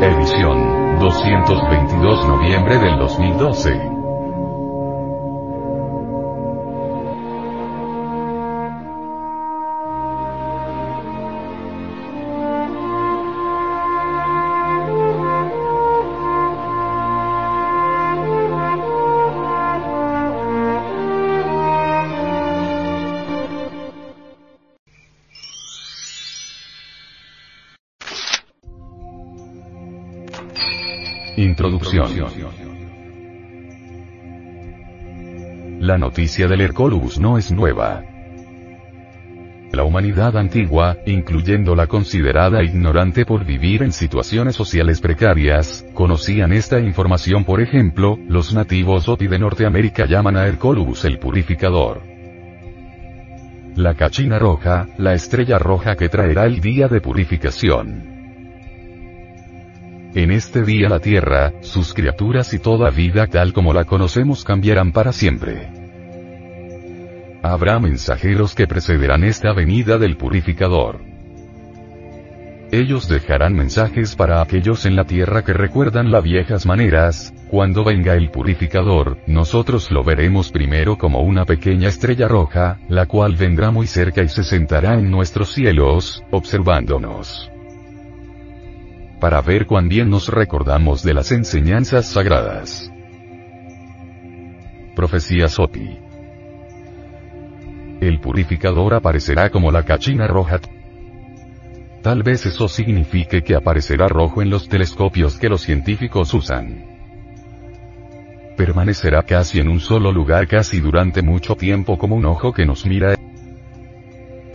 Edición 222 noviembre del 2012. Introducción. La noticia del Hercolubus no es nueva. La humanidad antigua, incluyendo la considerada ignorante por vivir en situaciones sociales precarias, conocían esta información por ejemplo, los nativos Oti de Norteamérica llaman a Hercolubus el purificador. La cachina roja, la estrella roja que traerá el día de purificación. En este día la tierra, sus criaturas y toda vida tal como la conocemos cambiarán para siempre. Habrá mensajeros que precederán esta venida del purificador. Ellos dejarán mensajes para aquellos en la tierra que recuerdan las viejas maneras, cuando venga el purificador, nosotros lo veremos primero como una pequeña estrella roja, la cual vendrá muy cerca y se sentará en nuestros cielos, observándonos para ver cuán bien nos recordamos de las enseñanzas sagradas. Profecía Sopi. El purificador aparecerá como la cachina roja. Tal vez eso signifique que aparecerá rojo en los telescopios que los científicos usan. Permanecerá casi en un solo lugar casi durante mucho tiempo como un ojo que nos mira.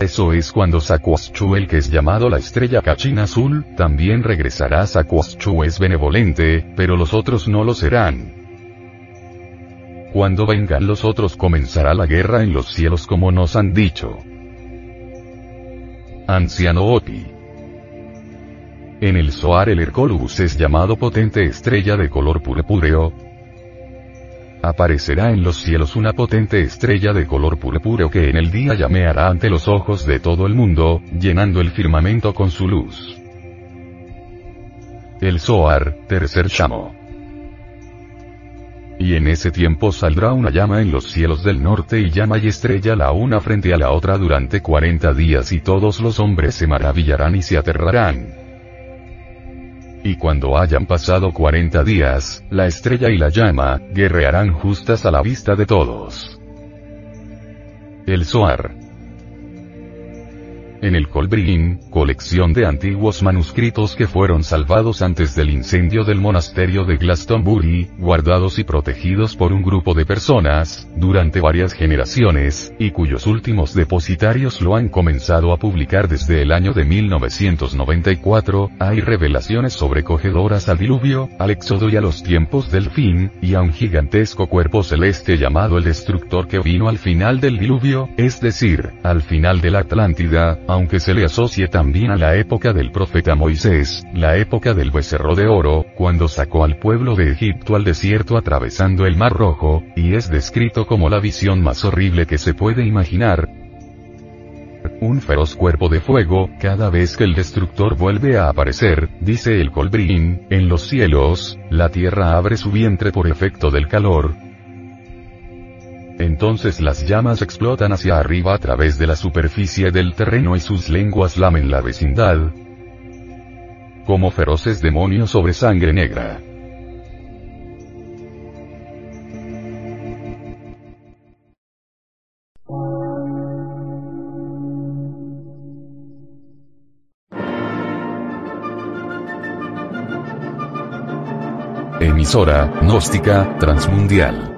Eso es cuando Saquoschu el que es llamado la estrella cachina azul, también regresará Saquoschu es benevolente, pero los otros no lo serán. Cuando vengan los otros comenzará la guerra en los cielos como nos han dicho. Anciano Oti. En el Zohar el Hercolubus es llamado potente estrella de color purpúreo, aparecerá en los cielos una potente estrella de color purpúreo que en el día llameará ante los ojos de todo el mundo, llenando el firmamento con su luz. El Zohar, tercer chamo. Y en ese tiempo saldrá una llama en los cielos del norte y llama y estrella la una frente a la otra durante cuarenta días y todos los hombres se maravillarán y se aterrarán. Y cuando hayan pasado cuarenta días, la estrella y la llama, guerrearán justas a la vista de todos. El Zohar en el Colbrin, colección de antiguos manuscritos que fueron salvados antes del incendio del monasterio de Glastonbury, guardados y protegidos por un grupo de personas, durante varias generaciones, y cuyos últimos depositarios lo han comenzado a publicar desde el año de 1994, hay revelaciones sobrecogedoras al diluvio, al éxodo y a los tiempos del fin, y a un gigantesco cuerpo celeste llamado el destructor que vino al final del diluvio, es decir, al final de la Atlántida, aunque se le asocie también a la época del profeta Moisés, la época del becerro de oro, cuando sacó al pueblo de Egipto al desierto atravesando el Mar Rojo, y es descrito como la visión más horrible que se puede imaginar, un feroz cuerpo de fuego, cada vez que el destructor vuelve a aparecer, dice el Colbrin, en los cielos, la tierra abre su vientre por efecto del calor, entonces las llamas explotan hacia arriba a través de la superficie del terreno y sus lenguas lamen la vecindad. Como feroces demonios sobre sangre negra. Emisora, gnóstica, transmundial